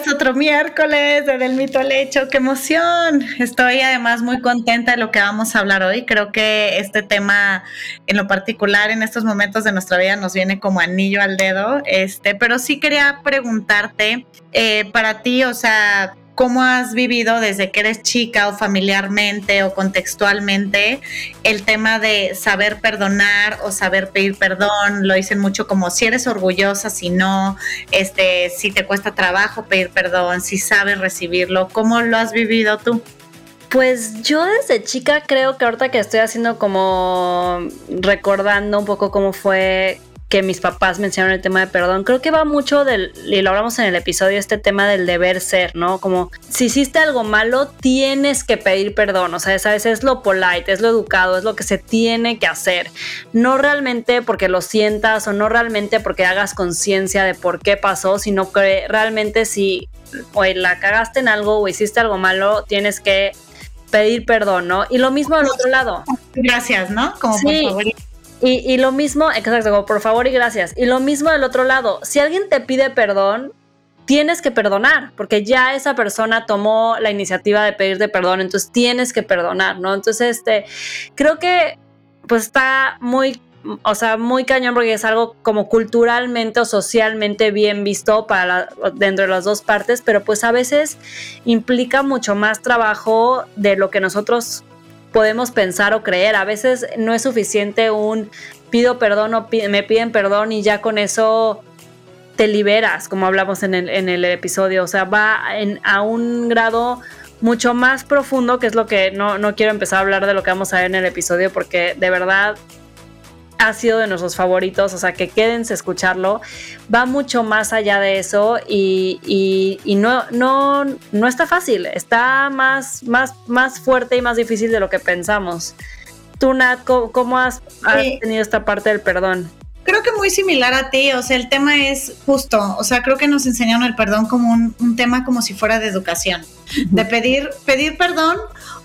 es otro miércoles de Del Mito al Hecho. ¡Qué emoción! Estoy además muy contenta de lo que vamos a hablar hoy. Creo que este tema, en lo particular, en estos momentos de nuestra vida, nos viene como anillo al dedo. Este, pero sí quería preguntarte, eh, para ti, o sea, cómo has vivido desde que eres chica o familiarmente o contextualmente el tema de saber perdonar o saber pedir perdón. Lo dicen mucho como si eres orgullosa, si no, este, si te cuesta trabajo pedir perdón, si sabes recibirlo. ¿Cómo lo has vivido tú? Pues yo desde chica creo que ahorita que estoy haciendo como recordando un poco cómo fue que mis papás mencionaron el tema de perdón. Creo que va mucho del, y lo hablamos en el episodio, este tema del deber ser, ¿no? Como si hiciste algo malo, tienes que pedir perdón. O sea, sabes, es lo polite, es lo educado, es lo que se tiene que hacer. No realmente porque lo sientas o no realmente porque hagas conciencia de por qué pasó, sino que realmente si o la cagaste en algo o hiciste algo malo, tienes que pedir perdón, ¿no? Y lo mismo del otro lado. Gracias, ¿no? Como por favor y, lo mismo, exacto, por favor y gracias. Y lo mismo del otro lado, si alguien te pide perdón, tienes que perdonar, porque ya esa persona tomó la iniciativa de pedirte perdón, entonces tienes que perdonar, ¿no? Entonces, este, creo que pues está muy, o sea, muy cañón porque es algo como culturalmente o socialmente bien visto para dentro de las dos partes, pero pues a veces implica mucho más trabajo de lo que nosotros podemos pensar o creer. A veces no es suficiente un pido perdón o me piden perdón y ya con eso te liberas, como hablamos en el, en el episodio. O sea, va a un grado mucho más profundo, que es lo que no, no quiero empezar a hablar de lo que vamos a ver en el episodio, porque de verdad ha sido de nuestros favoritos, o sea que quédense a escucharlo. Va mucho más allá de eso y, no, no, no está fácil, está más, más, más fuerte y más difícil de lo que pensamos. Tú, Nat, ¿cómo, has, tenido esta parte del perdón? Creo que muy similar a ti, o sea, el tema es justo, o sea, creo que nos enseñaron el perdón como un, un tema como si fuera de educación, de pedir, pedir perdón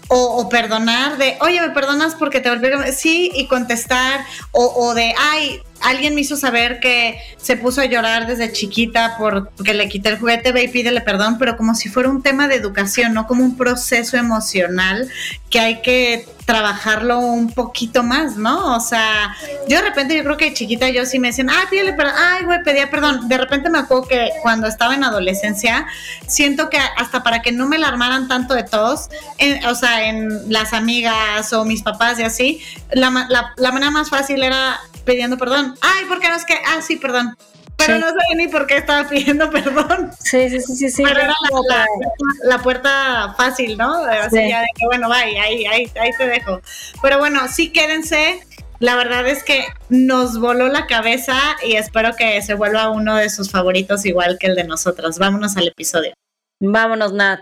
o, perdonar de, oye, ¿me perdonas porque te volví. Sí, y contestar, o, o, de, ay, alguien me hizo saber que se puso a llorar desde chiquita porque le quité el juguete, ve y pídele perdón, pero como si fuera un tema de educación, no como un proceso emocional que hay que trabajarlo un poquito más, ¿no? O sea, yo de repente yo creo que chiquita yo sí me decían, ay, pídele perdón, ay, güey, pedía perdón. De repente me acuerdo que cuando estaba en adolescencia, siento que hasta para que no me la armaran tanto de todos, o sea, en las amigas o mis papás y así, la, la manera más fácil era pidiendo perdón. Ay, ¿por qué no es que? Ah, sí, perdón. Pero no sé ni por qué estaba pidiendo perdón. Sí, sí, sí, sí. Pero era la, puerta fácil, ¿no? Así ya de que, bueno, bye, ahí, ahí, ahí te dejo. Pero bueno, sí quédense. La verdad es que nos voló la cabeza y espero que se vuelva uno de sus favoritos igual que el de nosotros. Vámonos al episodio. Vámonos, Nat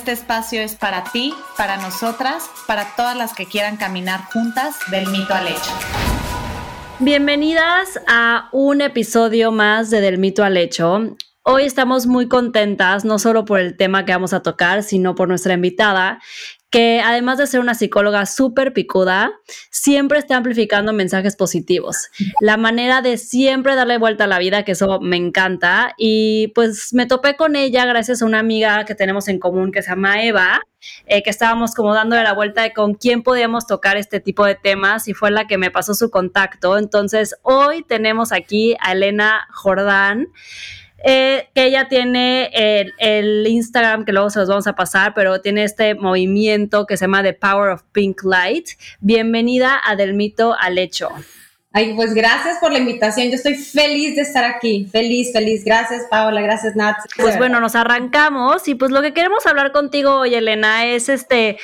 Este espacio es para ti, para nosotras, para todas las que quieran caminar juntas del mito al hecho. Bienvenidas a un episodio más de Del mito al hecho. Hoy estamos muy contentas, no solo por el tema que vamos a tocar, sino por nuestra invitada, que además de ser una psicóloga súper picuda, siempre está amplificando mensajes positivos. La manera de siempre darle vuelta a la vida, que eso me encanta. Y pues me topé con ella gracias a una amiga que tenemos en común que se llama Eva, eh, que estábamos como dándole la vuelta de con quién podíamos tocar este tipo de temas y fue la que me pasó su contacto. Entonces hoy tenemos aquí a Elena Jordán. Eh, que ella tiene el, Instagram, que luego se los vamos a pasar, pero tiene este movimiento que se llama The Power of Pink Light. Bienvenida a Del Mito al Hecho. Ay, pues gracias por la invitación. Yo estoy feliz de estar aquí. Feliz, feliz. Gracias, Paola. Gracias, Nat. Pues bueno, nos arrancamos y pues lo que queremos hablar contigo hoy, Elena, es este,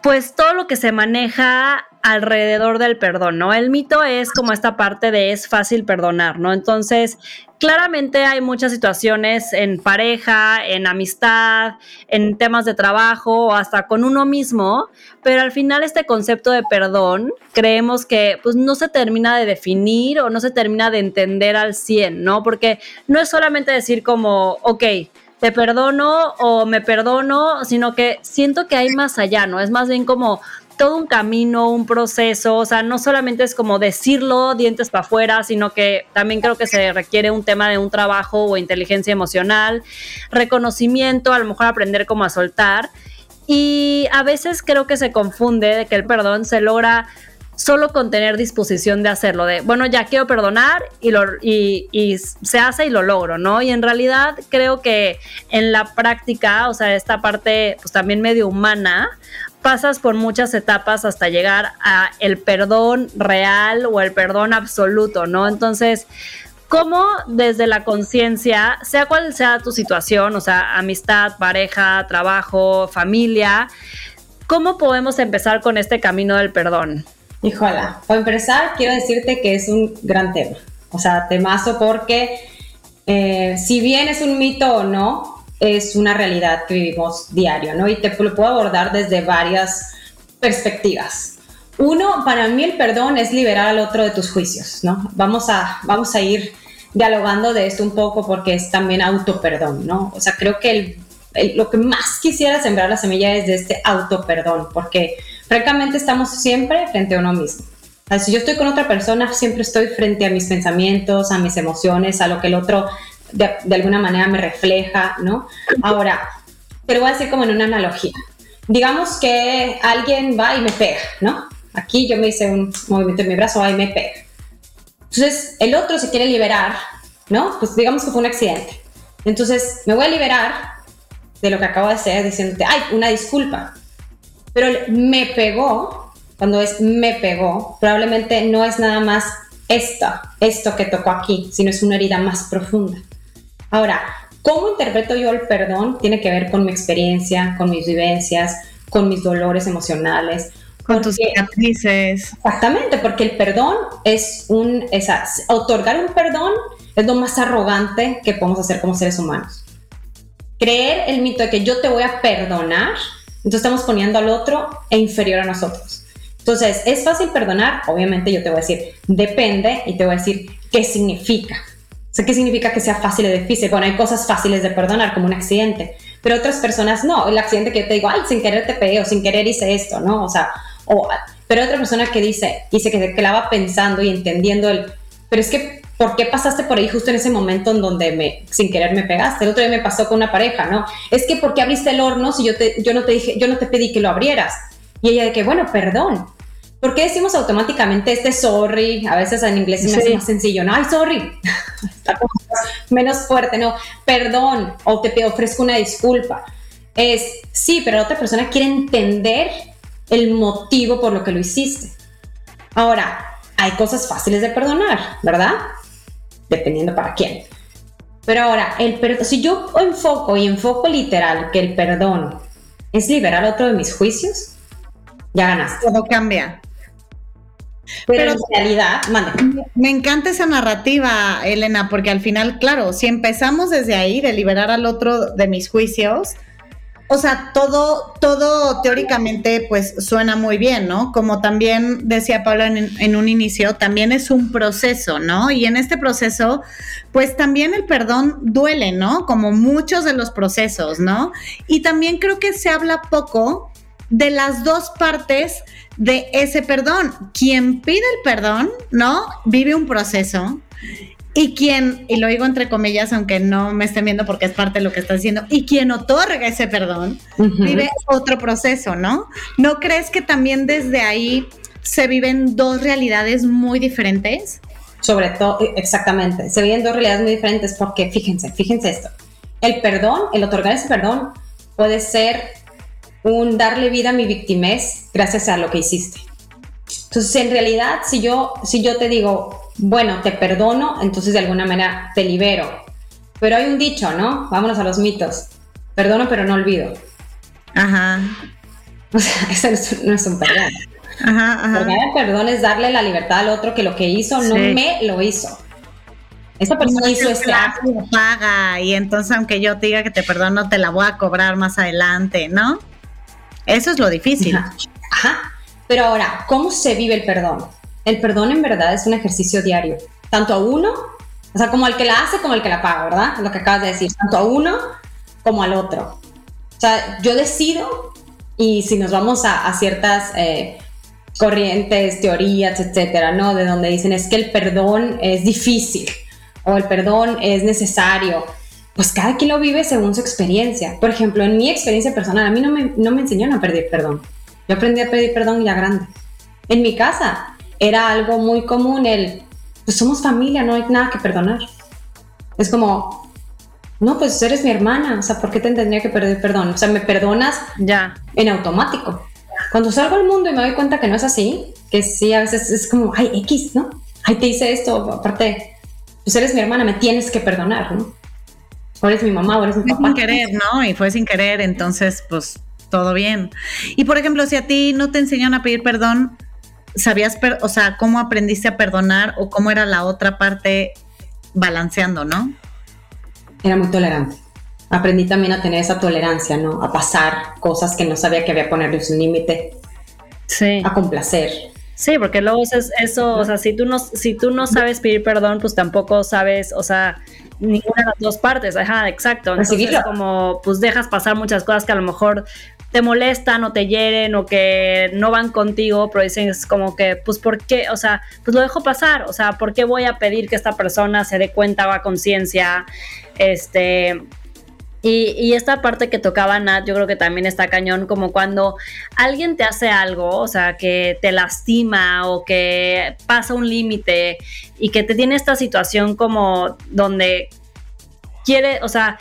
pues todo lo que se maneja alrededor del perdón, ¿no? El mito es como esta parte de es fácil perdonar, ¿no? Entonces, claramente hay muchas situaciones en pareja, en amistad, en temas de trabajo o hasta con uno mismo, pero al final este concepto de perdón creemos que pues no se termina de definir o no se termina de entender al 100, ¿no? Porque no es solamente decir como, ok, te perdono o me perdono, sino que siento que hay más allá, ¿no? Es más bien como todo un camino, un proceso, o sea, no solamente es como decirlo dientes para afuera, sino que también creo que se requiere un tema de un trabajo o inteligencia emocional, reconocimiento, a lo mejor aprender cómo a soltar. Y a veces creo que se confunde de que el perdón se logra solo con tener disposición de hacerlo, de, bueno, ya quiero perdonar y, lo, y, y, se hace y lo logro, ¿no? Y en realidad creo que en la práctica, o sea, esta parte pues también medio humana, pasas por muchas etapas hasta llegar a el perdón real o el perdón absoluto, ¿no? Entonces, ¿cómo desde la conciencia, sea cual sea tu situación, o sea, amistad, pareja, trabajo, familia, cómo podemos empezar con este camino del perdón? Híjola, para empezar, quiero decirte que es un gran tema, o sea, temazo porque eh, si bien es un mito o no, es una realidad que vivimos diario, ¿no? Y te lo puedo abordar desde varias perspectivas. Uno, para mí el perdón es liberar al otro de tus juicios, ¿no? Vamos a, vamos a ir dialogando de esto un poco porque es también autoperdón, ¿no? O sea, creo que lo que más quisiera sembrar la semilla es de este autoperdón, porque francamente estamos siempre frente a uno mismo. O sea, si yo estoy con otra persona, siempre estoy frente a mis pensamientos, a mis emociones, a lo que el otro de, alguna manera me refleja, ¿no? Ahora, te lo voy a decir como en una analogía. Digamos que alguien va y me pega, ¿no? Aquí yo me hice un movimiento en mi brazo, va y me pega. Entonces, el otro se quiere liberar, ¿no? Pues digamos que fue un accidente. Entonces, me voy a liberar de lo que acabo de hacer diciéndote, ay, una disculpa. Pero me pegó, cuando es me pegó, probablemente no es nada más esto, esto que tocó aquí, sino es una herida más profunda. Ahora, ¿cómo interpreto yo el perdón? Tiene que ver con mi experiencia, con mis vivencias, con mis dolores emocionales. Con tus cicatrices. Exactamente, porque el perdón es un, esa, otorgar un perdón es lo más arrogante que podemos hacer como seres humanos. Creer el mito de que yo te voy a perdonar, entonces estamos poniendo al otro e inferior a nosotros. Entonces, ¿es fácil perdonar? Obviamente yo te voy a decir, depende y te voy a decir qué significa. ¿Sé ¿qué significa que sea fácil o difícil? Bueno, hay cosas fáciles de perdonar, como un accidente, pero otras personas no. El accidente que yo te digo, ay, sin querer te pegué o sin querer hice esto, ¿no? O sea, o, pero otra persona que dice, dice que se clava pensando y entendiendo el, pero es que, ¿por qué pasaste por ahí justo en ese momento en donde me, sin querer me pegaste? El otro día me pasó con una pareja, ¿no? Es que, ¿por qué abriste el horno si yo, te, yo no te dije, yo no te pedí que lo abrieras? Y ella de que, bueno, perdón. ¿Por qué decimos automáticamente este sorry? A veces en inglés es más sencillo, ¿no? Ay, sorry. Está menos fuerte, ¿no? Perdón, o te ofrezco una disculpa. Es, sí, pero la otra persona quiere entender el motivo por lo que lo hiciste. Ahora, hay cosas fáciles de perdonar, ¿verdad? Dependiendo para quién. Pero ahora, el perdón, si yo enfoco y enfoco literal que el perdón es liberar a otro de mis juicios, ya ganaste. Todo cambia. Pero, en realidad, Me encanta esa narrativa, Elena, porque al final, claro, si empezamos desde ahí, de liberar al otro de mis juicios, o sea, todo, todo teóricamente pues suena muy bien, ¿no? Como también decía Pablo en, en, un inicio, también es un proceso, ¿no? Y en este proceso, pues también el perdón duele, ¿no? Como muchos de los procesos, ¿no? Y también creo que se habla poco de las dos partes de ese perdón. Quien pide el perdón, ¿no? Vive un proceso. Y quien, y lo digo entre comillas, aunque no me estén viendo porque es parte de lo que está diciendo, y quien otorga ese perdón, vive otro proceso, ¿no? ¿No crees que también desde ahí se viven dos realidades muy diferentes? Sobre todo, e, exactamente, se viven dos realidades muy diferentes porque, fíjense, fíjense esto, el perdón, el otorgar ese perdón puede ser un darle vida a mi victimez gracias a lo que hiciste. Entonces, en realidad, si yo, si yo te digo, bueno, te perdono, entonces de alguna manera te libero. Pero hay un dicho, ¿no? Vámonos a los mitos. Perdono, pero no olvido. Ajá. O sea, eso no es un perdón. Ajá, ajá. El perdón es darle la libertad al otro que lo que hizo no me lo hizo. Esa persona hizo este acto. paga y entonces aunque yo te diga que te perdono te la voy a cobrar más adelante, ¿no? Eso es lo difícil. Ajá. Pero ahora, ¿cómo se vive el perdón? El perdón en verdad es un ejercicio diario, tanto a uno, o sea, como al que la hace como al que la paga, ¿verdad? Lo que acabas de decir, tanto a uno como al otro. O sea, yo decido y si nos vamos a, a ciertas eh, corrientes, teorías, etcétera, ¿no? De donde dicen es que el perdón es difícil o el perdón es necesario. Pues cada quien lo vive según su experiencia. Por ejemplo, en mi experiencia personal, a mí no me, no me enseñaron a pedir perdón. Yo aprendí a pedir perdón ya grande. En mi casa era algo muy común el, pues somos familia, no hay nada que perdonar. Es como, no, pues eres mi hermana, o sea, ¿por qué te tendría que pedir perdón? O sea, me perdonas Ya. en automático. Cuando salgo al mundo y me doy cuenta que no es así, que sí, a veces es como, ay, X, ¿no? Ay, te hice esto, aparte, pues eres mi hermana, me tienes que perdonar, ¿no? O eres mi mamá, o eres mi Fue papá. sin querer, ¿no? Y fue sin querer, entonces, pues, todo bien. Y por ejemplo, si a ti no te enseñaron a pedir perdón, ¿sabías, per- o sea, cómo aprendiste a perdonar o cómo era la otra parte balanceando, ¿no? Era muy tolerante. Aprendí también a tener esa tolerancia, ¿no? A pasar cosas que no sabía que había ponerles un límite, Sí. a complacer. Sí, porque luego es eso, o sea, si tú no, si tú no sabes pedir perdón, pues tampoco sabes, o sea, ninguna de las dos partes, ajá, exacto. Entonces Recibirlo. como, pues dejas pasar muchas cosas que a lo mejor te molestan o te hieren o que no van contigo, pero dicen es como que, pues, ¿por qué? O sea, pues lo dejo pasar, o sea, ¿por qué voy a pedir que esta persona se dé cuenta o a conciencia? Este, y, esta parte que tocaba Nat, yo creo que también está cañón, como cuando alguien te hace algo, o sea, que te lastima o que pasa un límite y que te tiene esta situación como donde quiere, o sea,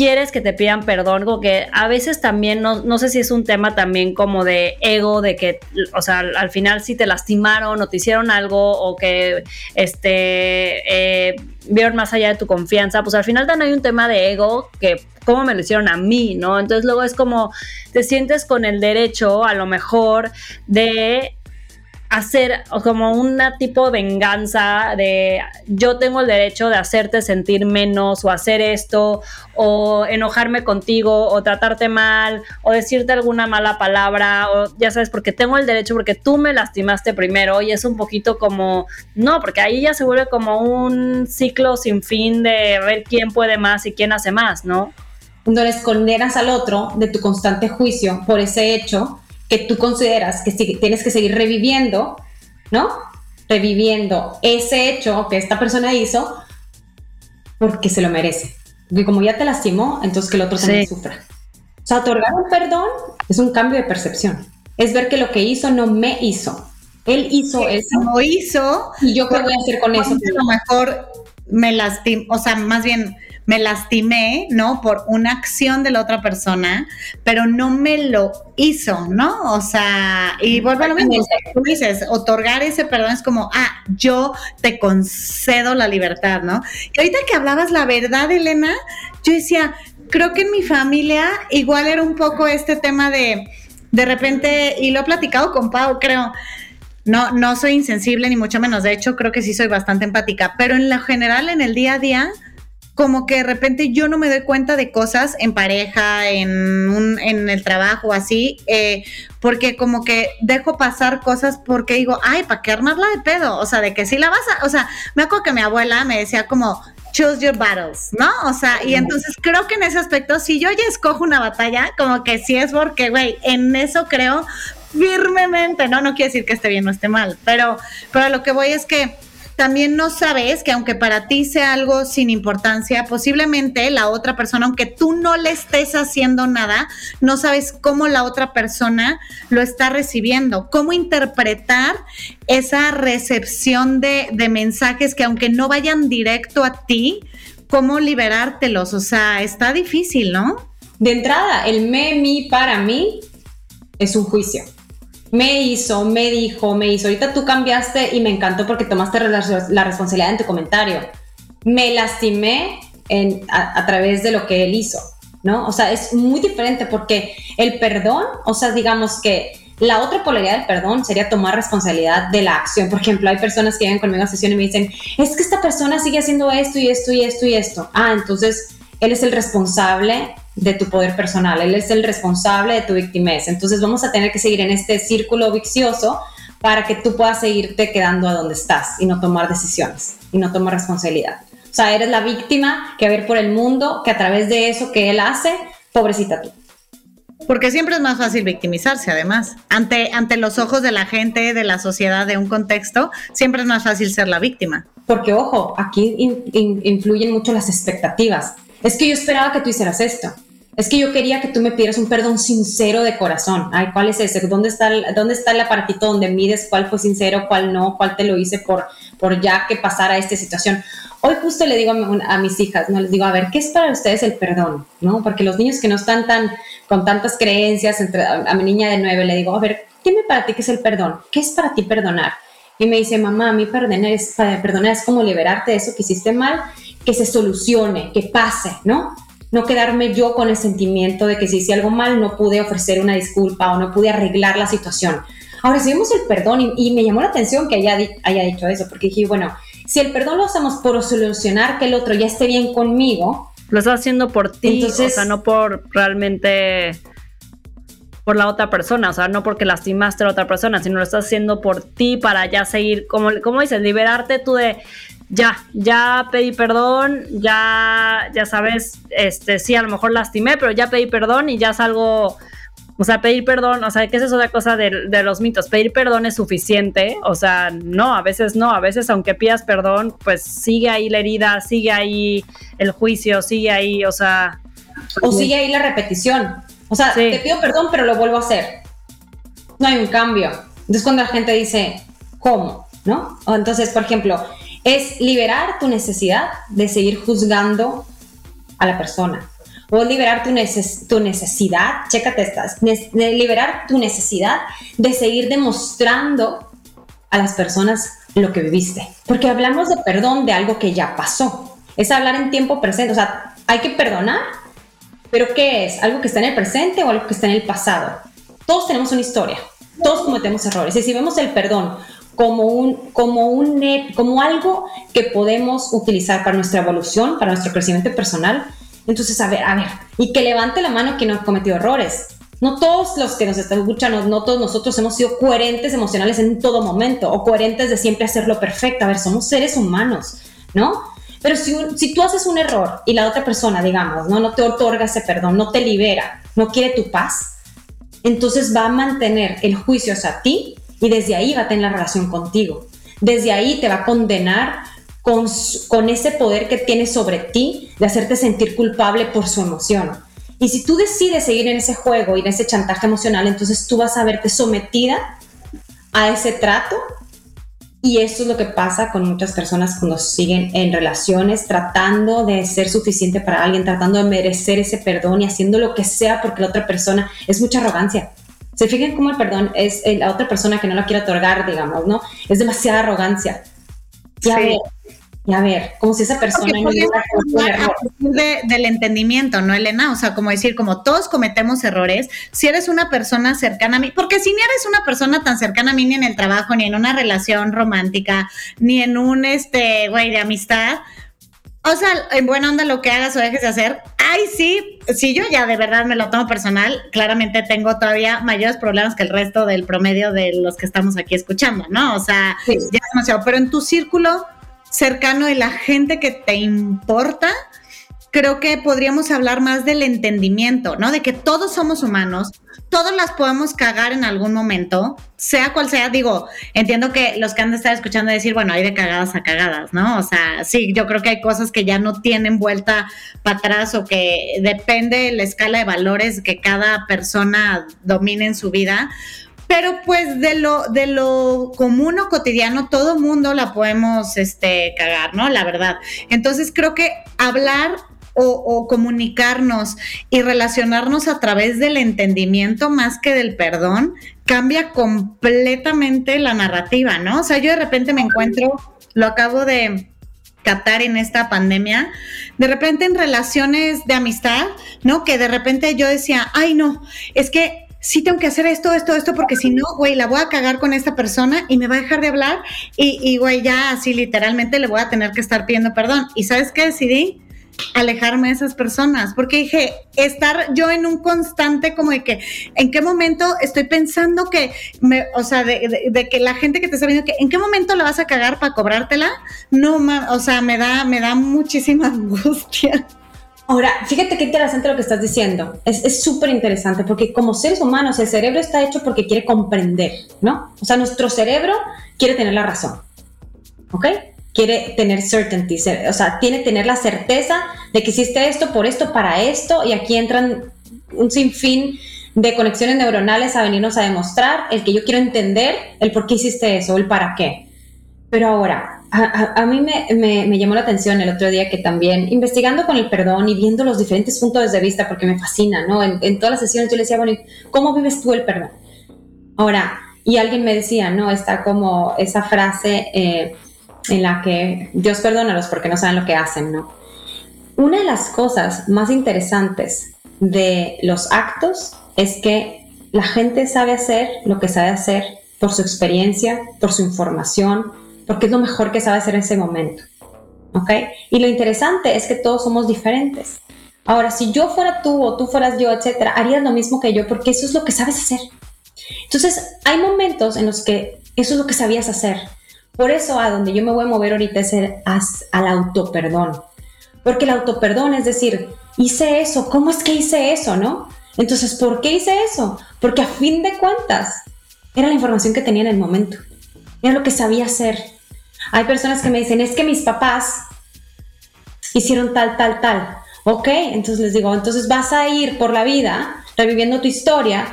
quieres que te pidan perdón, como que a veces también, no, no sé si es un tema también como de ego, de que, o sea, al, al final si te lastimaron o te hicieron algo o que, este, eh, vieron más allá de tu confianza, pues al final también hay un tema de ego que cómo me lo hicieron a mí, ¿no? Entonces luego es como te sientes con el derecho a lo mejor de hacer como una tipo de venganza de yo tengo el derecho de hacerte sentir menos o hacer esto o enojarme contigo o tratarte mal o decirte alguna mala palabra o ya sabes porque tengo el derecho porque tú me lastimaste primero y es un poquito como no porque ahí ya se vuelve como un ciclo sin fin de ver quién puede más y quién hace más, ¿no? donde condenas al otro de tu constante juicio por ese hecho que tú consideras que tienes que seguir reviviendo, ¿no? Reviviendo ese hecho que esta persona hizo porque se lo merece. Porque como ya te lastimó, entonces que el otro también Sí. sufra. O sea, otorgar un perdón es un cambio de percepción. Es ver que lo que hizo no me hizo. Él hizo eso Lo hizo, y yo qué voy a hacer con eso. a lo mejor me lastimé, o sea, más bien me lastimé, ¿no? Por una acción de la otra persona, pero no me lo hizo, ¿no? O sea, y vuelvo a lo mismo, tú dices, otorgar ese perdón es como, ah, yo te concedo la libertad, ¿no? Y ahorita que hablabas la verdad, Elena, yo decía, creo que en mi familia igual era un poco este tema de, de repente, y lo he platicado con Pau, creo, no, no soy insensible ni mucho menos. De hecho, creo que sí soy bastante empática. Pero en lo general, en el día a día, como que de repente yo no me doy cuenta de cosas en pareja, en, un, en el trabajo, así, eh, porque como que dejo pasar cosas porque digo, ay, ¿para qué armarla de pedo? O sea, de que si la vas a, o sea, me acuerdo que mi abuela me decía como, choose your battles, ¿no? O sea, y entonces creo que en ese aspecto, si yo ya escojo una batalla, como que sí es porque, güey, en eso creo firmemente, ¿no? No quiere decir que esté bien o esté mal, pero, pero lo que voy es que también no sabes que aunque para ti sea algo sin importancia, posiblemente la otra persona, aunque tú no le estés haciendo nada, no sabes cómo la otra persona lo está recibiendo, cómo interpretar esa recepción de, de mensajes que aunque no vayan directo a ti, cómo liberártelos. O sea, está difícil, ¿no? De entrada, el me, mi, para mí es un juicio. Me hizo, me dijo, me hizo. Ahorita tú cambiaste y me encantó porque tomaste la, responsabilidad en tu comentario. Me lastimé en, a, a, través de lo que él hizo, ¿no? O sea, es muy diferente porque el perdón, o sea, digamos que La otra polaridad del perdón sería tomar responsabilidad de la acción. Por ejemplo, hay personas que llegan conmigo a sesión y me dicen, es que esta persona sigue haciendo esto y esto y esto y esto. Ah, entonces él es el responsable de tu poder personal, él es el responsable de tu victimez. Entonces vamos a tener que seguir en este círculo vicioso para que tú puedas seguirte quedando a donde estás y no tomar decisiones y no tomar responsabilidad. O sea, eres la víctima que va a ver por el mundo, que a través de eso que él hace, pobrecita tú. Porque siempre es más fácil victimizarse, además. Ante, ante los ojos de la gente, de la sociedad, de un contexto, siempre es más fácil ser la víctima. Porque, ojo, aquí influyen mucho las expectativas. Es que yo esperaba que tú hicieras esto. Es que yo quería que tú me pidieras un perdón sincero de corazón. Ay, ¿cuál es ese? ¿Dónde está el, dónde está el aparatito donde mides cuál fue sincero, cuál no, cuál te lo hice por, por ya que pasara esta situación? Hoy justo le digo a, mis hijas, no les digo, a ver, ¿qué es para ustedes el perdón? ¿No? Porque los niños que no están tan con tantas creencias, entre, a, mi niña de nueve le digo, a ver, dime para ti qué es el perdón, ¿qué es para ti perdonar? Y me dice, mamá, a mí perdonar es, perdonar es como liberarte de eso que hiciste mal, que se solucione, que pase, ¿no? No quedarme yo con el sentimiento de que si hice algo mal no pude ofrecer una disculpa o no pude arreglar la situación. Ahora, si vemos el perdón, y, me llamó la atención que haya, haya dicho eso, porque dije, bueno, si el perdón lo hacemos por solucionar que el otro ya esté bien conmigo. Lo estás haciendo por ti, o sea, no por realmente por la otra persona, o sea, no porque lastimaste a la otra persona, sino lo estás haciendo por ti para ya seguir, como, como dices, liberarte tú de, ya, ya pedí perdón, ya, ya sabes, este, sí, a lo mejor lastimé, pero ya pedí perdón y ya salgo o sea, pedir perdón, o sea, ¿qué es eso de cosa de, los mitos? Pedir perdón es suficiente, o sea, no, a veces no, a veces aunque pidas perdón, pues sigue ahí la herida, sigue ahí el juicio, sigue ahí, o sea... O sigue ahí la repetición. O sea, te pido perdón, pero lo vuelvo a hacer. No hay un cambio. Entonces cuando la gente dice, ¿cómo? ¿No? O entonces, por ejemplo, es liberar tu necesidad de seguir juzgando a la persona o liberar tu, tu necesidad, chécate estas, liberar tu necesidad de seguir demostrando a las personas lo que viviste. Porque hablamos de perdón de algo que ya pasó. Es hablar en tiempo presente. O sea, hay que perdonar, pero ¿qué es? ¿Algo que está en el presente o algo que está en el pasado? Todos tenemos una historia, todos cometemos errores. Y si vemos el perdón como, un, como, un, como algo que podemos utilizar para nuestra evolución, para nuestro crecimiento personal, entonces, a ver, a ver, y que levante la mano quien no ha cometido errores. No todos los que nos están escuchando, no todos nosotros hemos sido coherentes emocionales en todo momento o coherentes de siempre hacerlo perfecto. A ver, somos seres humanos, ¿no? Pero si, si tú haces un error y la otra persona, digamos, ¿no? no te otorga ese perdón, no te libera, no quiere tu paz, entonces va a mantener el juicio hacia ti y desde ahí va a tener la relación contigo. Desde ahí te va a condenar con, ese poder que tiene sobre ti de hacerte sentir culpable por su emoción. Y si tú decides seguir en ese juego y en ese chantaje emocional, entonces tú vas a verte sometida a ese trato. Y eso es lo que pasa con muchas personas cuando siguen en relaciones, tratando de ser suficiente para alguien, tratando de merecer ese perdón y haciendo lo que sea porque la otra persona es mucha arrogancia. Se fijan cómo el perdón es la otra persona que no la quiere otorgar, digamos, ¿no? Es demasiada arrogancia. Ya y a ver, como si esa persona no de, del entendimiento, ¿no, Elena? O sea, como decir, como todos cometemos errores, si eres una persona cercana a mí, porque si ni eres una persona tan cercana a mí ni en el trabajo, ni en una relación romántica, ni en un, este, güey, de amistad, o sea, en buena onda lo que hagas o dejes de hacer, ay, sí, si yo ya de verdad me lo tomo personal, claramente tengo todavía mayores problemas que el resto del promedio de los que estamos aquí escuchando, ¿no? O sea, ya es demasiado, pero en tu círculo cercano de la gente que te importa, creo que podríamos hablar más del entendimiento, ¿no? De que todos somos humanos, todos las podemos cagar en algún momento, sea cual sea. Digo, entiendo que los que han de estar escuchando decir, bueno, hay de cagadas a cagadas, ¿no? O sea, sí, yo creo que hay cosas que ya no tienen vuelta para atrás o que depende de la escala de valores que cada persona domine en su vida pero pues de lo, de lo común o cotidiano, todo mundo la podemos este, cagar, ¿no? La verdad. Entonces creo que hablar o, comunicarnos y relacionarnos a través del entendimiento más que del perdón cambia completamente la narrativa, ¿no? O sea, yo de repente me encuentro, lo acabo de catar en esta pandemia, de repente en relaciones de amistad, ¿no? Que de repente yo decía, ay no, es que sí tengo que hacer esto, esto, esto, porque si no, güey, la voy a cagar con esta persona y me va a dejar de hablar y, y, güey, ya así literalmente le voy a tener que estar pidiendo perdón. ¿Y sabes qué decidí? Alejarme de esas personas, porque dije, estar yo en un constante como de que, ¿en qué momento estoy pensando que, me, o sea, de, que la gente que te está viendo, que, ¿en qué momento la vas a cagar para cobrártela? No, o sea, me da, me da muchísima angustia. Ahora, fíjate qué interesante lo que estás diciendo. Es súper interesante porque como seres humanos el cerebro está hecho porque quiere comprender, ¿no? O sea, nuestro cerebro quiere tener la razón. ¿Ok? Quiere tener certainty, o sea, tiene tener la certeza de que hiciste esto por esto, para esto, y aquí entran un sinfín de conexiones neuronales a venirnos a demostrar el que yo quiero entender el por qué hiciste eso, el para qué. Pero ahora, a, mí me, me, llamó la atención el otro día que también, investigando con el perdón y viendo los diferentes puntos de vista, porque me fascina, ¿no? En, en todas las sesiones yo le decía, bueno, ¿cómo vives tú el perdón? Ahora, y alguien me decía, ¿no? Está como esa frase, eh, en la que Dios perdónalos porque no saben lo que hacen, ¿no? Una de las cosas más interesantes de los actos es que la gente sabe hacer lo que sabe hacer por su experiencia, por su información, porque es lo mejor que sabe hacer en ese momento. ¿Ok? Y lo interesante es que todos somos diferentes. Ahora, si yo fuera tú o tú fueras yo, etcétera, harías lo mismo que yo porque eso es lo que sabes hacer. Entonces, hay momentos en los que eso es lo que sabías hacer por eso a donde yo me voy a mover ahorita es el, al autoperdón. Porque el autoperdón es decir, hice eso, ¿cómo es que hice eso, no? Entonces, ¿por qué hice eso? Porque a fin de cuentas, era la información que tenía en el momento. Era lo que sabía hacer. Hay personas que me dicen, es que mis papás hicieron tal, tal, tal. Ok, entonces les digo, entonces vas a ir por la vida reviviendo tu historia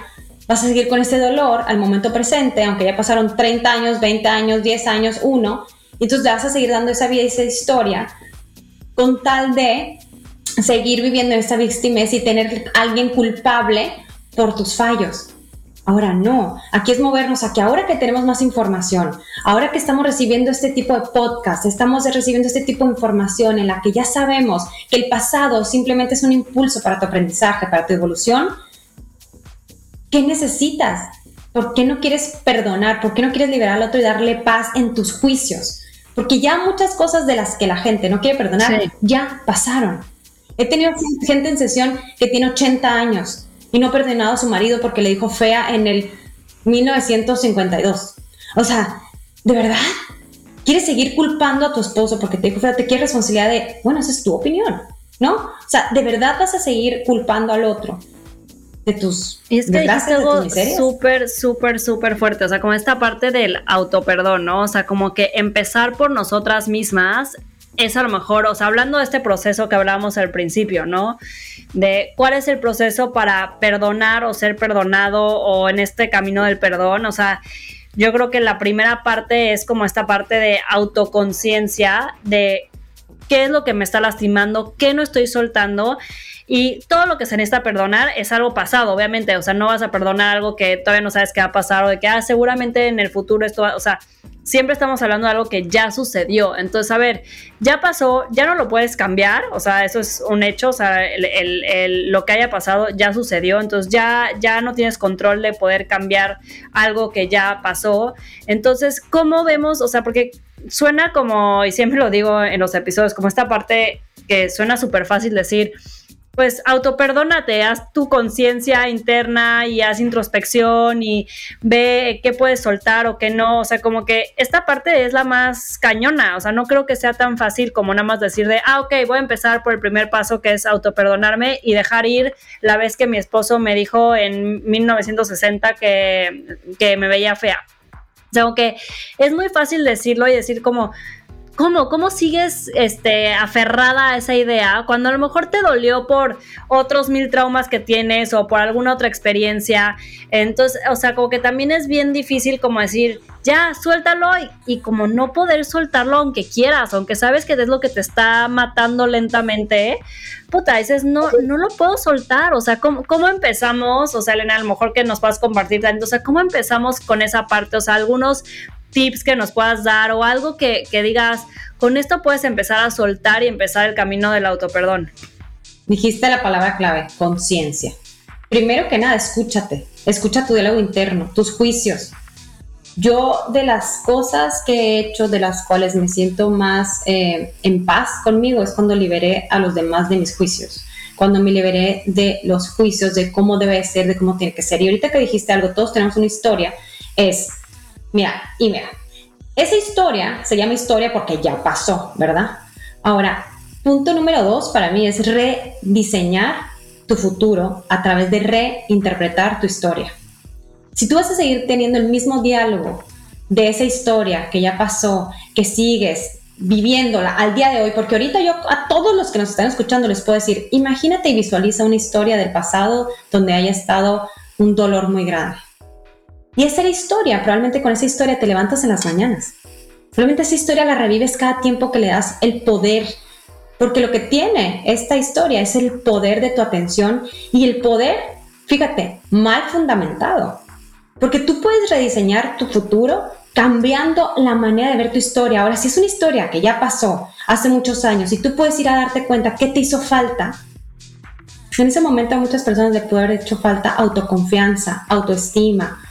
vas a seguir con ese dolor al momento presente, aunque ya pasaron 30 años, 20 años, 10 años, 1, y entonces vas a seguir dando esa vida y esa historia con tal de seguir viviendo esa víctima y tener alguien culpable por tus fallos. Ahora no, aquí es movernos a que ahora que tenemos más información, ahora que estamos recibiendo este tipo de podcast, estamos recibiendo este tipo de información en la que ya sabemos que el pasado simplemente es un impulso para tu aprendizaje, para tu evolución, ¿Qué necesitas? ¿Por qué no quieres perdonar? ¿Por qué no quieres liberar al otro y darle paz en tus juicios? Porque ya muchas cosas de las que la gente no quiere perdonar ya pasaron. He tenido gente en sesión que tiene 80 años y no ha perdonado a su marido porque le dijo fea en el 1952. O sea, ¿de verdad? ¿Quieres seguir culpando a tu esposo porque te dijo fea? ¿Te quiere responsabilidad de, bueno, esa es tu opinión? ¿No? O sea, ¿de verdad vas a seguir culpando al otro? De tus y es que dijiste algo súper, súper, súper fuerte, o sea, como esta parte del autoperdón, ¿no? O sea, como que empezar por nosotras mismas es a lo mejor, o sea, hablando de este proceso que hablábamos al principio, ¿no? De cuál es el proceso para perdonar o ser perdonado o en este camino del perdón, o sea, yo creo que la primera parte es como esta parte de autoconciencia, de qué es lo que me está lastimando, qué no estoy soltando y todo lo que se necesita perdonar es algo pasado, obviamente. O sea, no vas a perdonar algo que todavía no sabes qué va a pasar o de que, ah, seguramente en el futuro esto va, o sea, siempre estamos hablando de algo que ya sucedió. Entonces, a ver, ya pasó, ya no lo puedes cambiar, o sea, eso es un hecho, o sea, lo que haya pasado ya sucedió, entonces ya, ya no tienes control de poder cambiar algo que ya pasó. Entonces, ¿cómo vemos? O sea, porque suena como, y siempre lo digo en los episodios, como esta parte que suena súper fácil decir, pues autoperdónate, haz tu conciencia interna y haz introspección y ve qué puedes soltar o qué no, o sea, como que esta parte es la más cañona, o sea, no creo que sea tan fácil como nada más decir de, ah, ok, voy a empezar por el primer paso que es autoperdonarme y dejar ir la vez que mi esposo me dijo en 1960 que, que me veía fea. O aunque es muy fácil decirlo y decir como, ¿Cómo? ¿Cómo sigues este, aferrada a esa idea cuando a lo mejor te dolió por otros mil traumas que tienes o por alguna otra experiencia? Entonces, o sea, como que también es bien difícil como decir, ya, suéltalo y, como no poder soltarlo aunque quieras, aunque sabes que es lo que te está matando lentamente, puta, dices, no, no lo puedo soltar, o sea, ¿cómo, ¿cómo, empezamos? O sea, Elena, a lo mejor que nos puedas compartir tanto, o sea, ¿cómo empezamos con esa parte? O sea, algunos tips que nos puedas dar o algo que, digas, con esto puedes empezar a soltar y empezar el camino del autoperdón? Dijiste la palabra clave, conciencia. Primero que nada, escúchate. escucha tu diálogo interno, tus juicios. Yo de las cosas que he hecho, de las cuales me siento más eh, en paz conmigo, es cuando liberé a los demás de mis juicios cuando me liberé de los juicios de cómo debe ser, de cómo tiene que ser. Y ahorita que dijiste algo, todos tenemos una historia, es, mira, y mira, esa historia se llama historia porque ya pasó, ¿verdad? Ahora, punto número dos para mí es rediseñar tu futuro a través de reinterpretar tu historia. Si tú vas a seguir teniendo el mismo diálogo de esa historia que ya pasó, que sigues viviéndola al día de hoy, porque ahorita yo a todos los que nos están escuchando les puedo decir, imagínate y visualiza una historia del pasado donde haya estado un dolor muy grande. Y esa era historia, probablemente con esa historia te levantas en las mañanas. Probablemente esa historia la revives cada tiempo que le das el poder, porque lo que tiene esta historia es el poder de tu atención y el poder, fíjate, mal fundamentado. Porque tú puedes rediseñar tu futuro cambiando la manera de ver tu historia. Ahora, si es una historia que ya pasó hace muchos años y tú puedes ir a darte cuenta qué te hizo falta, en ese momento a muchas personas le puede haber hecho falta autoconfianza, autoestima,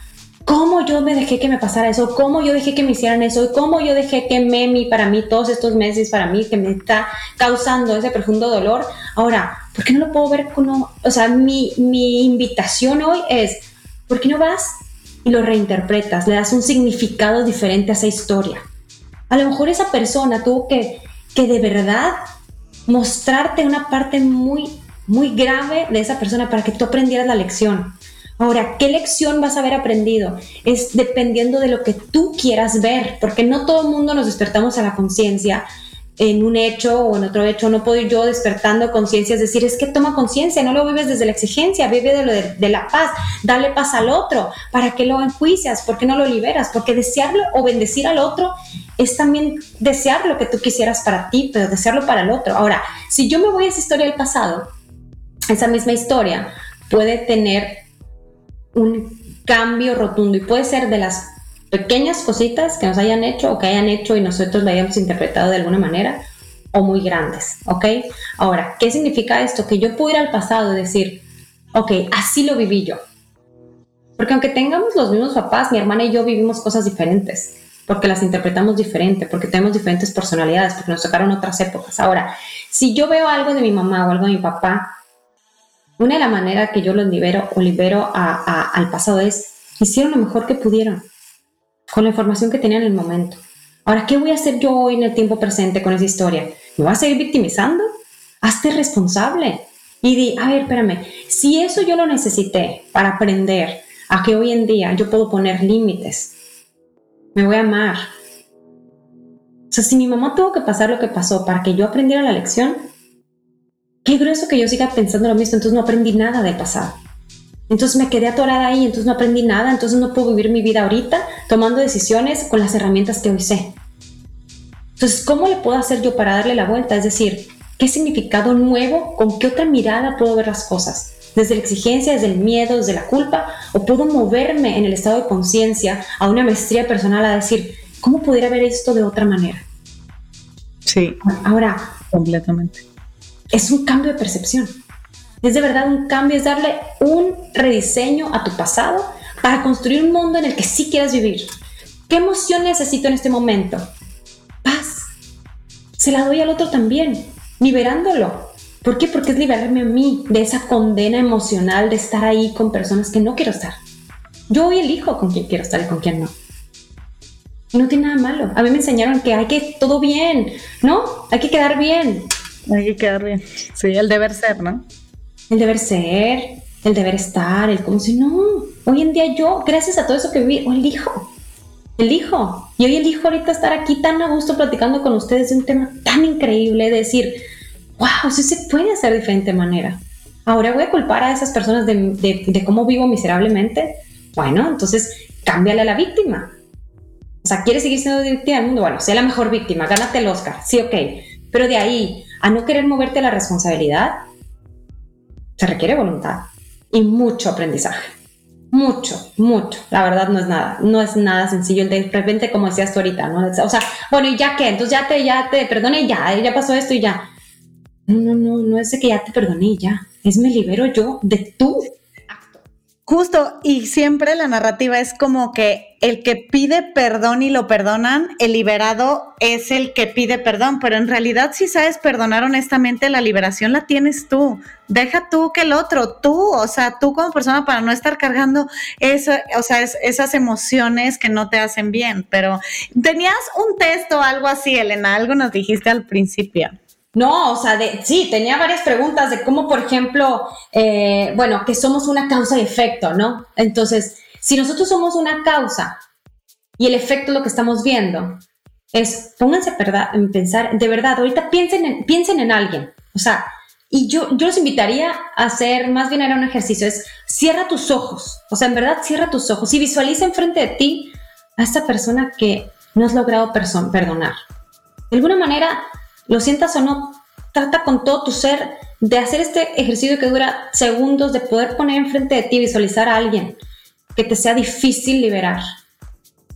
cómo yo me dejé que me pasara eso, cómo yo dejé que me hicieran eso, cómo yo dejé que Memi para mí todos estos meses para mí que me está causando ese profundo dolor. Ahora, ¿por qué no lo puedo ver como, o sea, mi, mi invitación hoy es, ¿por qué no vas y lo reinterpretas, le das un significado diferente a esa historia? A lo mejor esa persona tuvo que, que de verdad mostrarte una parte muy, muy grave de esa persona para que tú aprendieras la lección. Ahora, ¿qué lección vas a haber aprendido? Es dependiendo de lo que tú quieras ver, porque no todo el mundo nos despertamos a la conciencia en un hecho o en otro hecho. No puedo ir yo despertando conciencia, es decir, es que toma conciencia, no lo vives desde la exigencia, vive de, de, la paz, dale paz al otro. ¿Para qué lo enjuicias? ¿Por qué no lo liberas? Porque desearlo o bendecir al otro es también desear lo que tú quisieras para ti, pero desearlo para el otro. Ahora, si yo me voy a esa historia del pasado, esa misma historia puede tener un cambio rotundo y puede ser de las pequeñas cositas que nos hayan hecho o que hayan hecho y nosotros lo hayamos interpretado de alguna manera o muy grandes, ¿ok? Ahora, ¿qué significa esto? Que yo puedo ir al pasado y decir, ok, así lo viví yo. Porque aunque tengamos los mismos papás, mi hermana y yo vivimos cosas diferentes, porque las interpretamos diferente, porque tenemos diferentes personalidades, porque nos tocaron otras épocas. Ahora, si yo veo algo de mi mamá o algo de mi papá una de las maneras que yo los libero o libero al pasado es, hicieron lo mejor que pudieron, con la información que tenían en el momento. Ahora, ¿qué voy a hacer yo hoy en el tiempo presente con esa historia? ¿Me voy a seguir victimizando? Hazte responsable y di, a ver, espérame, si eso yo lo necesité para aprender a que hoy en día yo puedo poner límites, me voy a amar. O sea, si mi mamá tuvo que pasar lo que pasó para que yo aprendiera la lección, qué grueso que yo siga pensando lo mismo, entonces no aprendí nada del pasado. Entonces me quedé atorada ahí, entonces no aprendí nada, entonces no puedo vivir mi vida ahorita tomando decisiones con las herramientas que hoy sé. Entonces, ¿cómo le puedo hacer yo para darle la vuelta? Es decir, ¿qué significado nuevo, con qué otra mirada puedo ver las cosas? Desde la exigencia, desde el miedo, desde la culpa, o puedo moverme en el estado de conciencia a una maestría personal a decir, ¿cómo pudiera ver esto de otra manera? Sí. Ahora, completamente es un cambio de percepción. Es de verdad un cambio, es darle un rediseño a tu pasado para construir un mundo en el que sí quieras vivir. ¿Qué emoción necesito en este momento? Paz. Se la doy al otro también, liberándolo. ¿Por qué? Porque es liberarme a mí de esa condena emocional de estar ahí con personas que no quiero estar. Yo hoy elijo con quién quiero estar y con quién no. No tiene nada malo. A mí me enseñaron que hay que todo bien, ¿no? Hay que quedar bien. Hay que quedar bien. Sí, el deber ser, ¿no? El deber ser, el deber estar, el como si no. Hoy en día yo, gracias a todo eso que viví, hoy elijo. Elijo. Y hoy elijo ahorita estar aquí tan a gusto platicando con ustedes de un tema tan increíble, de decir, wow, sí se puede hacer de diferente manera. Ahora voy a culpar a esas personas de, de cómo vivo miserablemente. Bueno, entonces cámbiale a la víctima. O sea, ¿quieres seguir siendo víctima del mundo? Bueno, sea la mejor víctima, gánate el Oscar. Sí, ok. Pero de ahí a no querer moverte la responsabilidad, se requiere voluntad y mucho aprendizaje. Mucho, mucho. La verdad no es nada, no es nada sencillo. De repente, como decías tú ahorita, ¿no? O sea, bueno, ¿y ya qué? Entonces ya te, ya te perdoné, ya, ya pasó esto y ya. No, no, no, no es de que ya te perdoné y ya. Es me libero yo de tu. Justo, y siempre la narrativa es como que el que pide perdón y lo perdonan, el liberado es el que pide perdón, pero en realidad si sabes perdonar honestamente, la liberación la tienes tú. Deja tú que el otro, tú, o sea, tú como persona para no estar cargando eso, o sea, esas emociones que no te hacen bien. Pero tenías un texto algo así, Elena, algo nos dijiste al principio. No, o sea, de, sí, tenía varias preguntas de cómo, por ejemplo, eh, bueno, que somos una causa y efecto, ¿no? Entonces, si nosotros somos una causa y el efecto lo que estamos viendo es, pónganse a pensar, de verdad, ahorita piensen en, piensen en alguien, o sea, y yo, yo los invitaría a hacer, más bien era un ejercicio, es cierra tus ojos, o sea, en verdad cierra tus ojos y visualiza enfrente de ti a esta persona que no has logrado perdonar. De alguna manera, lo sientas o no, trata con todo tu ser de hacer este ejercicio que dura segundos, de poder poner enfrente de ti, visualizar a alguien que te sea difícil liberar.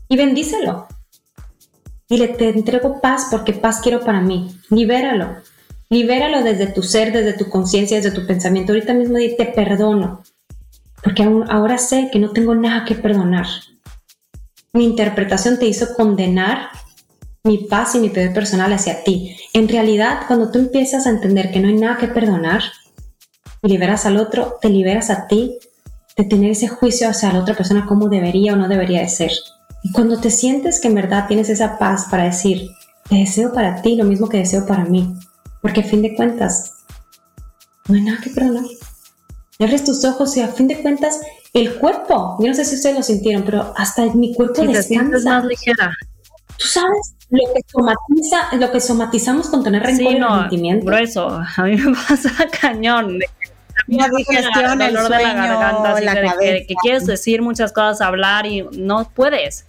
Y bendícelo. Dile, te entrego paz porque paz quiero para mí. Libéralo. Libéralo desde tu ser, desde tu conciencia, desde tu pensamiento. Ahorita mismo di, te perdono. Porque ahora sé que no tengo nada que perdonar. Mi interpretación te hizo condenar mi paz y mi poder personal hacia ti. En realidad, cuando tú empiezas a entender que no hay nada que perdonar y liberas al otro, te liberas a ti de tener ese juicio hacia la otra persona como debería o no debería de ser. Y cuando te sientes que en verdad tienes esa paz para decir, te deseo para ti lo mismo que deseo para mí, porque a fin de cuentas, no hay nada que perdonar. abres tus ojos y a fin de cuentas, el cuerpo, yo no sé si ustedes lo sintieron, pero hasta mi cuerpo descansa. más ligera. Tú sabes, lo que somatiza, lo que somatizamos con tener rencor sí, no, Grueso, a mí me pasa cañón. La digestión, el, dolor de la garganta, la que, que, quieres decir muchas cosas, hablar y no puedes.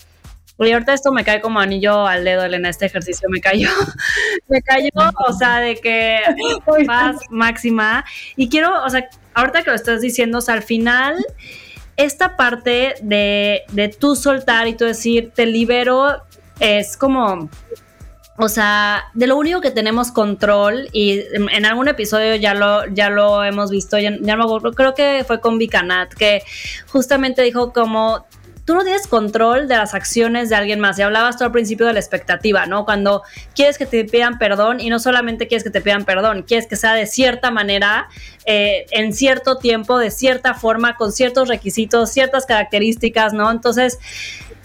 Y ahorita esto me cae como anillo al dedo, Elena, este ejercicio me cayó, me cayó, o sea, de que paz máxima. Y quiero, o sea, ahorita que lo estás diciendo, o sea, al final, esta parte de, de tú soltar y tú decir, te libero es como, o sea, de lo único que tenemos control, y en, algún episodio ya lo, ya lo hemos visto, ya, ya no, creo que fue con Vicanat, que justamente dijo como tú no tienes control de las acciones de alguien más. Y hablabas tú al principio de la expectativa, ¿no? Cuando quieres que te pidan perdón y no solamente quieres que te pidan perdón, quieres que sea de cierta manera, eh, en cierto tiempo, de cierta forma, con ciertos requisitos, ciertas características, ¿no? Entonces,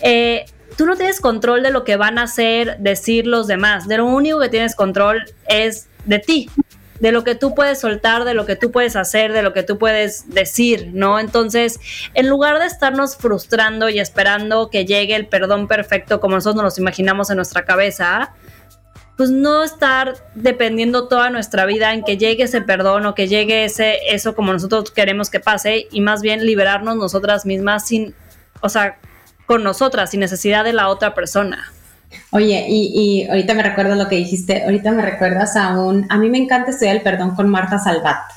eh, tú no tienes control de lo que van a hacer, decir los demás. De lo único que tienes control es de ti, de lo que tú puedes soltar, de lo que tú puedes hacer, de lo que tú puedes decir, ¿no? Entonces, en lugar de estarnos frustrando y esperando que llegue el perdón perfecto como nosotros nos imaginamos en nuestra cabeza, pues no estar dependiendo toda nuestra vida en que llegue ese perdón o que llegue ese eso como nosotros queremos que pase y más bien liberarnos nosotras mismas sin, o sea, con nosotras, sin necesidad de la otra persona. Oye, y, ahorita me recuerdas lo que dijiste, ahorita me recuerdas a un, a mí me encanta estudiar el perdón con Marta Salvat.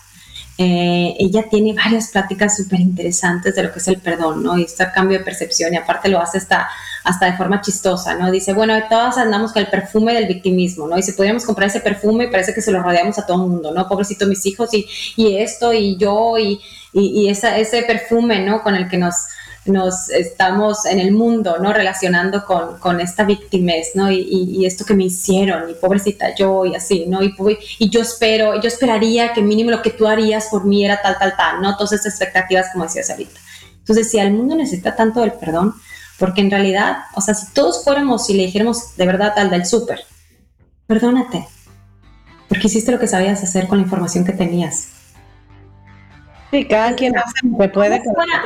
Eh, ella tiene varias pláticas súper interesantes de lo que es el perdón, ¿no? Y este cambio de percepción, y aparte lo hace hasta, hasta de forma chistosa, ¿no? Dice, bueno, todas andamos con el perfume del victimismo, ¿no? Y si pudiéramos comprar ese perfume, parece que se lo rodeamos a todo el mundo, ¿no? Pobrecito mis hijos y, y esto y yo y, y, ese perfume, ¿no? Con el que nos, nos estamos en el mundo, ¿no? Relacionando con, con esta víctimas, ¿no? Y, esto que me hicieron, y pobrecita yo, y así, ¿no? Y, y, yo espero, yo esperaría que mínimo lo que tú harías por mí era tal, tal, tal, ¿no? Todas esas expectativas, como decías ahorita. Entonces, si el mundo necesita tanto del perdón, porque en realidad, o sea, si todos fuéramos y le dijéramos de verdad al del súper, perdónate, porque hiciste lo que sabías hacer con la información que tenías Sí, cada quien hace lo que puede.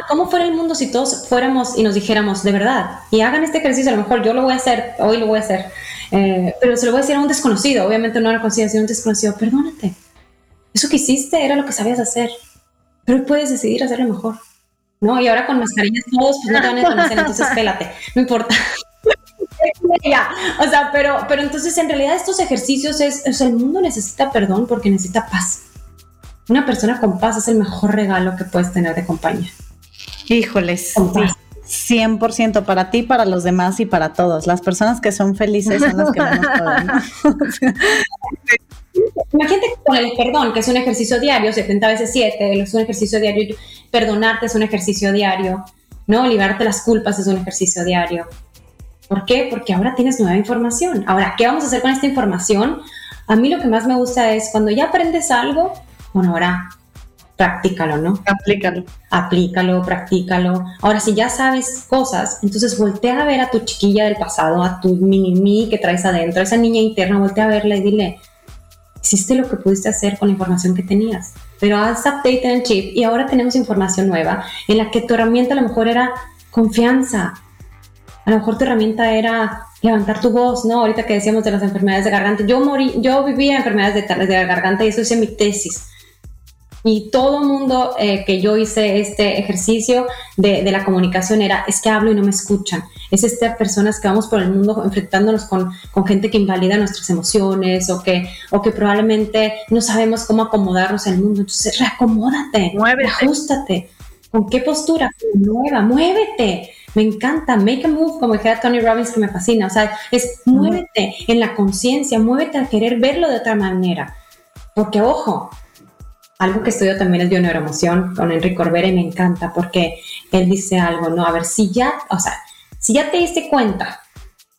¿Cómo fuera, el mundo si todos fuéramos y nos dijéramos de verdad? Y hagan este ejercicio, a lo mejor yo lo voy a hacer, hoy lo voy a hacer, eh, pero se lo voy a decir a un desconocido, obviamente no a una conciencia, un desconocido, perdónate. Eso que hiciste era lo que sabías hacer, pero puedes decidir hacerlo mejor. ¿No? Y ahora con mascarillas todos pues no te van a conocer, entonces pélate, no importa. o sea, pero, pero entonces en realidad estos ejercicios es, o sea, el mundo necesita perdón porque necesita paz una persona con paz es el mejor regalo que puedes tener de compañía. Híjoles. 100% para ti, para los demás y para todos. Las personas que son felices son las que menos pueden. Imagínate con el perdón, que es un ejercicio diario, 70 veces 7, es un ejercicio diario. perdonarte es un ejercicio diario, ¿no? Liberarte las culpas es un ejercicio diario. ¿Por qué? Porque ahora tienes nueva información. Ahora, ¿qué vamos a hacer con esta información? A mí lo que más me gusta es cuando ya aprendes algo, bueno, ahora practícalo, ¿no? Aplícalo. Aplícalo, practícalo. Ahora, si ya sabes cosas, entonces voltea a ver a tu chiquilla del pasado, a tu mini mí que traes adentro, a esa niña interna, voltea a verla y dile, hiciste lo que pudiste hacer con la información que tenías, pero haz update en el chip y ahora tenemos información nueva en la que tu herramienta a lo mejor era confianza, a lo mejor tu herramienta era levantar tu voz, ¿no? Ahorita que decíamos de las enfermedades de garganta, yo morí, yo vivía enfermedades de, de garganta y eso hice mi tesis y todo el mundo eh, que yo hice este ejercicio de, de, la comunicación era, es que hablo y no me escuchan. Es estas personas que vamos por el mundo enfrentándonos con, con, gente que invalida nuestras emociones o que, o que probablemente no sabemos cómo acomodarnos en el mundo. Entonces, reacomódate, muévete, ajustate. ¿Con qué postura? Nueva, muévete. Me encanta, make a move, como dijera Tony Robbins, que me fascina. O sea, es muévete en la conciencia, muévete a querer verlo de otra manera. Porque, ojo, algo que estudio también es bioneuroemoción con Enrique Corbera y me encanta porque él dice algo, ¿no? A ver, si ya, o sea, si ya te diste cuenta,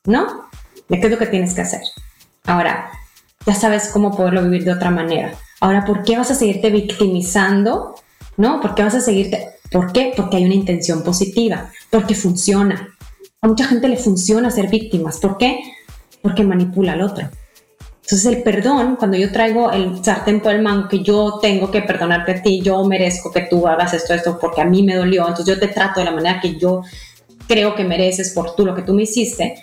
¿no? De qué es lo que tienes que hacer. Ahora, ya sabes cómo poderlo vivir de otra manera. Ahora, ¿por qué vas a seguirte victimizando? ¿No? ¿Por qué vas a seguirte? ¿Por qué? Porque hay una intención positiva, porque funciona. A mucha gente le funciona ser víctimas. ¿Por qué? Porque manipula al otro. Entonces el perdón, cuando yo traigo el sartén por el mango, que yo tengo que perdonarte a ti, yo merezco que tú hagas esto, esto, porque a mí me dolió, entonces yo te trato de la manera que yo creo que mereces por tú lo que tú me hiciste,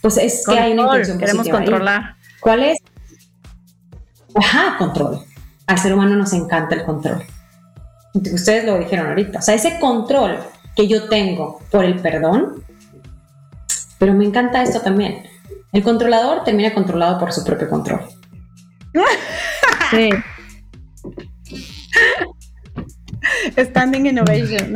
pues es que hay una intención Queremos controlar. ¿Cuál es? Ajá, control. Al ser humano nos encanta el control. Ustedes lo dijeron ahorita. O sea, ese control que yo tengo por el perdón, pero me encanta esto también el controlador termina controlado por su propio control. Sí. Standing innovation,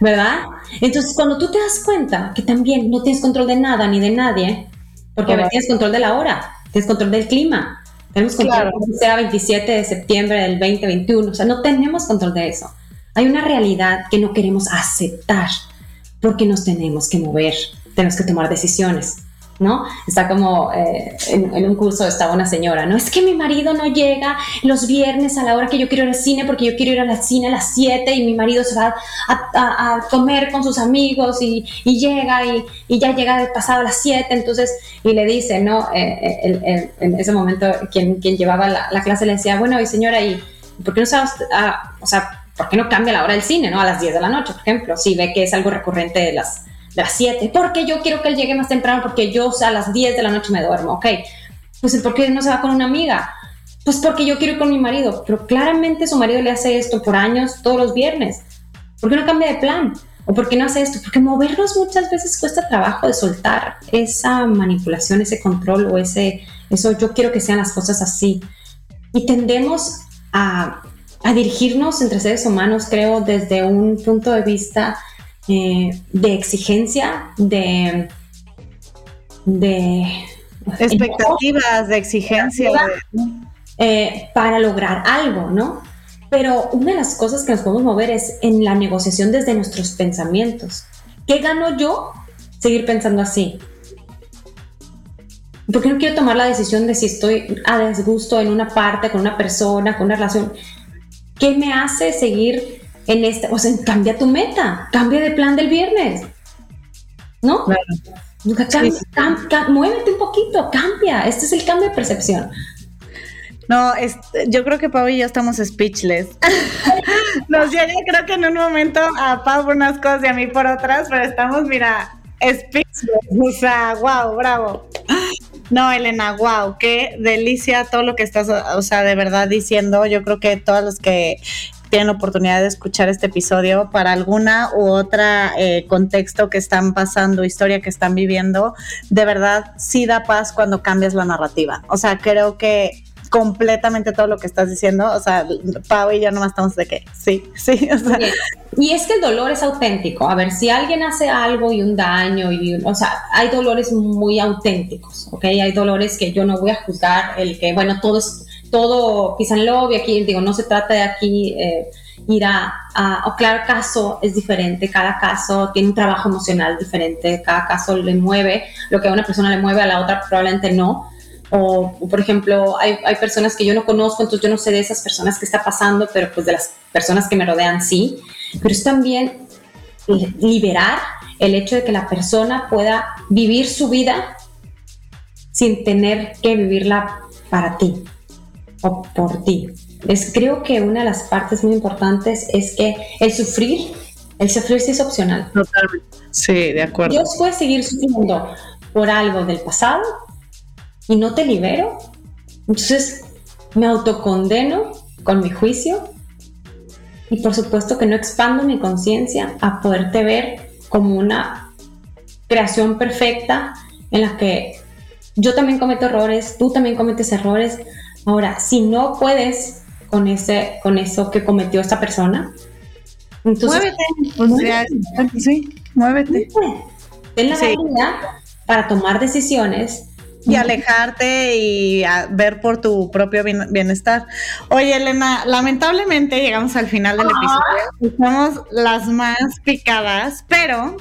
¿Verdad? Entonces, cuando tú te das cuenta que también no tienes control de nada ni de nadie, porque a veces tienes control de la hora, tienes control del clima, tenemos control de sea 27 de septiembre del 2021, o sea, no tenemos control de eso. Hay una realidad que no queremos aceptar porque nos tenemos que mover, tenemos que tomar decisiones. ¿No? Está como eh, en, un curso estaba una señora, ¿no? Es que mi marido no llega los viernes a la hora que yo quiero ir al cine porque yo quiero ir al cine a las 7 y mi marido se va a, comer con sus amigos y, llega y, ya llega pasado a las 7, entonces, y le dice, ¿no? Eh, eh, en ese momento quien, quien llevaba la, clase le decía, bueno, y señora, ¿y por qué no sabes, ah, o sea, ¿por qué no cambia la hora del cine, ¿no? A las 10 de la noche, por ejemplo, si ve que es algo recurrente de las las 7, porque yo quiero que él llegue más temprano, porque yo a las 10 de la noche me duermo, ok. Pues ¿por qué no se va con una amiga? Pues porque yo quiero ir con mi marido, pero claramente su marido le hace esto por años, todos los viernes. ¿Por qué no cambia de plan? ¿O por qué no hace esto? Porque movernos muchas veces cuesta trabajo de soltar esa manipulación, ese control o ese, eso yo quiero que sean las cosas así. Y tendemos a, a dirigirnos entre seres humanos, creo, desde un punto de vista eh, de exigencia, de, de expectativas, de exigencia. Eh, para lograr algo, ¿no? Pero una de las cosas que nos podemos mover es en la negociación desde nuestros pensamientos. ¿Qué gano yo seguir pensando así? ¿Por qué no quiero tomar la decisión de si estoy a desgusto en una parte, con una persona, con una relación? ¿Qué me hace seguir en este, o sea, cambia tu meta, cambia de plan del viernes, ¿no? muévete un poquito, cambia, este es el cambio de percepción. No, yo creo que Pau y yo estamos speechless. Nos llega creo que en un momento a Pau por unas cosas y a mí por otras, pero estamos, mira, speechless. O sea, wow, bravo. No, Elena, wow, qué delicia todo lo que estás, o sea, de verdad diciendo. Yo creo que todos los que tienen oportunidad de escuchar este episodio para alguna u otra eh, contexto que están pasando, historia que están viviendo, de verdad sí da paz cuando cambias la narrativa. O sea, creo que completamente todo lo que estás diciendo. O sea, Pau y yo nomás estamos de que sí, sí. O sea. Y es que el dolor es auténtico. A ver, si alguien hace algo y un daño, y, o sea, hay dolores muy auténticos, ¿ok? Hay dolores que yo no voy a juzgar, el que, bueno, todo es todo peace and love y aquí digo, no se trata de aquí eh, ir a, o claro, caso es diferente, cada caso tiene un trabajo emocional diferente, cada caso le mueve, lo que a una persona le mueve a la otra probablemente no. O, por ejemplo, hay, hay, personas que yo no conozco, entonces yo no sé de esas personas que está pasando, pero pues de las personas que me rodean sí. Pero es también liberar el hecho de que la persona pueda vivir su vida sin tener que vivirla para ti o por ti. Es, creo que una de las partes muy importantes es que el sufrir, el sufrir sí es opcional. Totalmente. Sí, de acuerdo. Yo puedo seguir sufriendo por algo del pasado y no te libero. Entonces me autocondeno con mi juicio y por supuesto que no expando mi conciencia a poderte ver como una creación perfecta en la que yo también cometo errores, tú también cometes errores. Ahora, si no puedes con, ese, con eso que cometió esta persona, entonces... Muévete, sí, muévete. Ten la sí. para tomar decisiones y alejarte y ver por tu propio bienestar. Oye, Elena, lamentablemente llegamos al final del episodio. Somos las más picadas, pero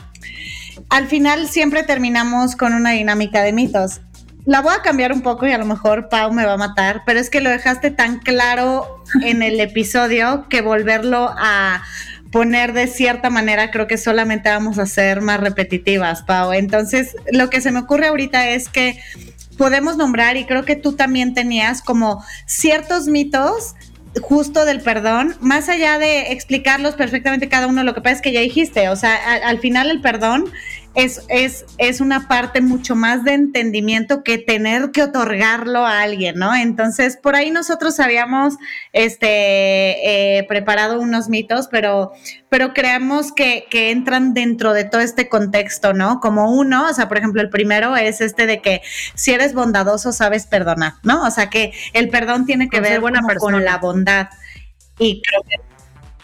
al final siempre terminamos con una dinámica de mitos la voy a cambiar un poco y a lo mejor Pau me va a matar, pero es que lo dejaste tan claro en el episodio que volverlo a poner de cierta manera creo que solamente vamos a ser más repetitivas, Pau. Entonces, lo que se me ocurre ahorita es que podemos nombrar, y creo que tú también tenías como ciertos mitos justo del perdón, más allá de explicarlos perfectamente cada uno, lo que pasa es que ya dijiste, o sea, al final el perdón es, es, es una parte mucho más de entendimiento que tener que otorgarlo a alguien, ¿no? Entonces, por ahí nosotros habíamos este, eh, preparado unos mitos, pero, pero creemos que, que, entran dentro de todo este contexto, ¿no? Como uno, o sea, por ejemplo, el primero es este de que si eres bondadoso, sabes perdonar, ¿no? O sea, que el perdón tiene que ver buena con la bondad. Y creo que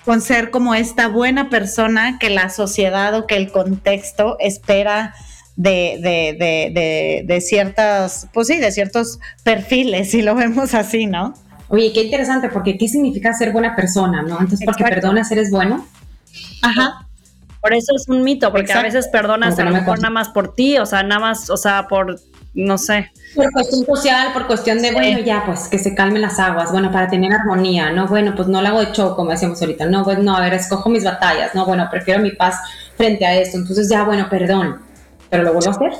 con ser como esta buena persona que la sociedad o que el contexto espera de, de, de, de, ciertas, pues sí, de ciertos perfiles, si lo vemos así, ¿no? Oye, qué interesante, porque ¿qué significa ser buena persona, no? Entonces, porque perdonas, eres bueno. Ajá. Por eso es un mito, porque a veces perdonas a lo mejor nada más por ti, o sea, nada más, o sea, por, no sé, por cuestión social, por cuestión de, bueno, ya, pues que se calmen las aguas, bueno, para tener armonía, ¿no? Bueno, pues no lo hago de show, como decíamos ahorita, no, pues no, a ver, escojo mis batallas, ¿no? Bueno, prefiero mi paz frente a esto, entonces ya, bueno, perdón, pero lo vuelvo a hacer.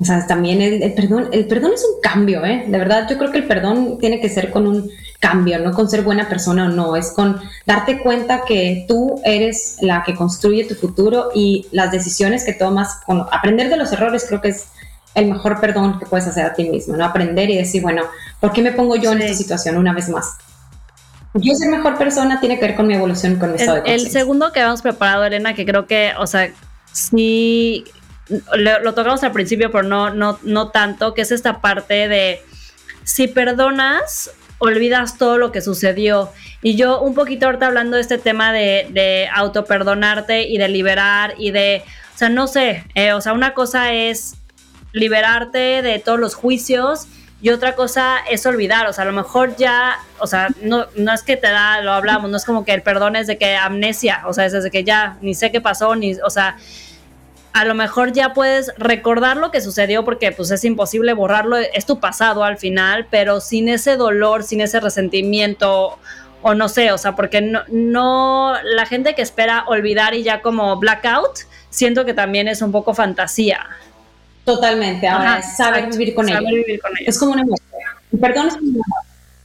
O sea, también el, perdón, el perdón es un cambio, ¿eh? De verdad, yo creo que el perdón tiene que ser con un cambio, no con ser buena persona o no, es con darte cuenta que tú eres la que construye tu futuro y las decisiones que tomas, con aprender de los errores creo que es el mejor perdón que puedes hacer a ti mismo, ¿no? Aprender y decir, bueno, ¿por qué me pongo yo en esta situación una vez más? Yo ser mejor persona tiene que ver con mi evolución, con mi estado el, El segundo que habíamos preparado, Elena, que creo que, o sea, sí, lo, tocamos al principio, pero no, no, no tanto, que es esta parte de si perdonas, olvidas todo lo que sucedió. Y yo un poquito ahorita hablando de este tema de, de autoperdonarte y de liberar y de, o sea, no sé, eh, o sea, una cosa es liberarte de todos los juicios y otra cosa es olvidar, o sea, a lo mejor ya, o sea, no, no es que te da, lo hablamos, no es como que el perdón es de que amnesia, o sea, es desde que ya ni sé qué pasó, ni, o sea, a lo mejor ya puedes recordar lo que sucedió porque pues es imposible borrarlo, es tu pasado al final, pero sin ese dolor, sin ese resentimiento o no sé, o sea, porque no, no la gente que espera olvidar y ya como blackout, siento que también es un poco fantasía. Totalmente. Ahora es saber, vivir con, saber vivir con, ello. Es como una muerte. Perdón, es como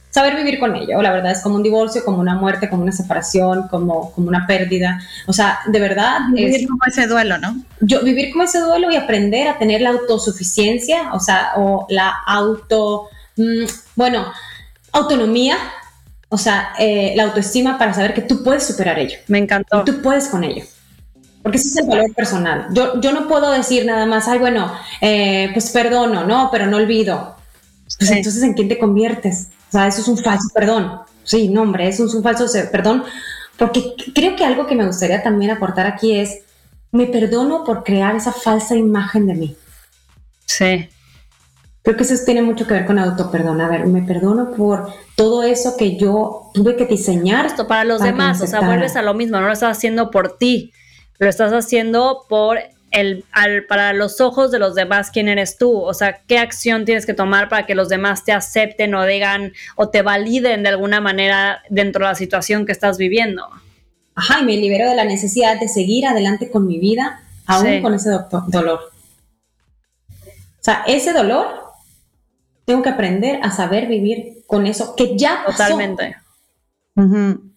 saber vivir con ello. La verdad es como un divorcio, como una muerte, como una separación, como, como una pérdida. O sea, de verdad. Vivir como ese duelo, ¿no? Yo vivir como ese duelo y aprender a tener la autosuficiencia, o sea, o la auto. Mm, bueno, autonomía. O sea, eh, la autoestima para saber que tú puedes superar ello. Me encantó. Y tú puedes con ello. Porque ese es el valor personal. Yo, yo no puedo decir nada más, ay, bueno, eh, pues perdono, ¿no? Pero no olvido. Pues entonces, ¿en quién te conviertes? O sea, eso es un falso perdón. Sí, no, hombre, eso es un falso perdón. Porque creo que algo que me gustaría también aportar aquí es, me perdono por crear esa falsa imagen de mí. Sí. Creo que eso tiene mucho que ver con autoperdón. A ver, me perdono por todo eso que yo tuve que diseñar. Esto para los demás, o sea, vuelves a lo mismo, no lo estás haciendo por ti, lo estás haciendo por el, al, para los ojos de los demás quién eres tú, o sea, qué acción tienes que tomar para que los demás te acepten o digan o te validen de alguna manera dentro de la situación que estás viviendo. Ajá, y me libero de la necesidad de seguir adelante con mi vida, aún con ese dolor. O sea, ese dolor tengo que aprender a saber vivir con eso que ya pasó. Totalmente. Pasó.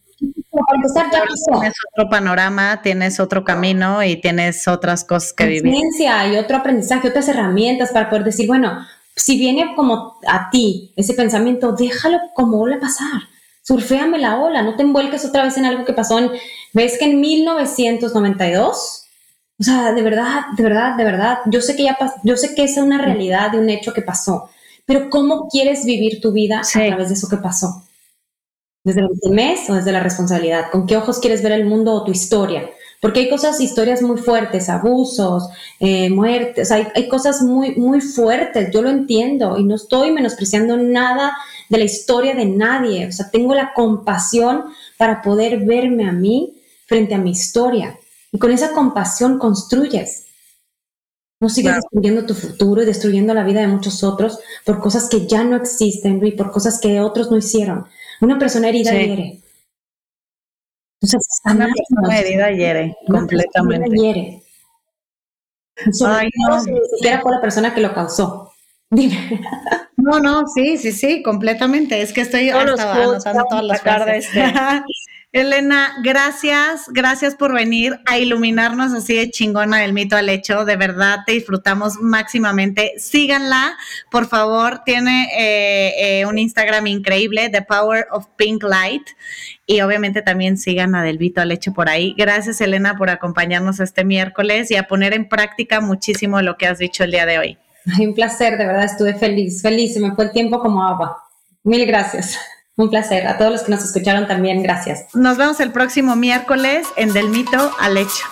Tienes otro panorama, tienes otro camino y tienes otras cosas que vivir. y otro aprendizaje, otras herramientas para poder decir, bueno, si viene como a ti ese pensamiento, déjalo como ola pasar. Surféame la ola, no te envuelques otra vez en algo que pasó en, ves que en 1992, o sea, de verdad, de verdad, de verdad, yo sé que ya yo sé que es una realidad de un hecho que pasó, pero ¿cómo quieres vivir tu vida a través de eso que pasó? ¿Desde el mes o desde la responsabilidad? ¿Con qué ojos quieres ver el mundo o tu historia? Porque hay cosas, historias muy fuertes, abusos, eh, muertes, hay, hay cosas muy, muy fuertes, yo lo entiendo y no estoy menospreciando nada de la historia de nadie, o sea, tengo la compasión para poder verme a mí frente a mi historia y con esa compasión construyes. No sigas destruyendo tu futuro y destruyendo la vida de muchos otros por cosas que ya no existen y por cosas que otros no hicieron. Una persona herida hiere. Entonces, una persona herida hiere, completamente. hiere. Ay, no. Si siquiera fue la persona que lo causó. Dime. No, no, sí, sí, sí, completamente. Es que estoy hasta anotando todas las frases. Elena, gracias, gracias por venir a iluminarnos así de chingona del mito al hecho. De verdad, te disfrutamos máximamente. Síganla, por favor. Tiene eh, eh, un Instagram increíble, The Power of Pink Light. Y obviamente también sigan a Del Mito al hecho por ahí. Gracias, Elena, por acompañarnos este miércoles y a poner en práctica muchísimo lo que has dicho el día de hoy. un placer, de verdad, estuve feliz, feliz. Se me fue el tiempo como agua. Mil gracias. Un placer. A todos los que nos escucharon también, gracias. Nos vemos el próximo miércoles en Del Mito al Hecho.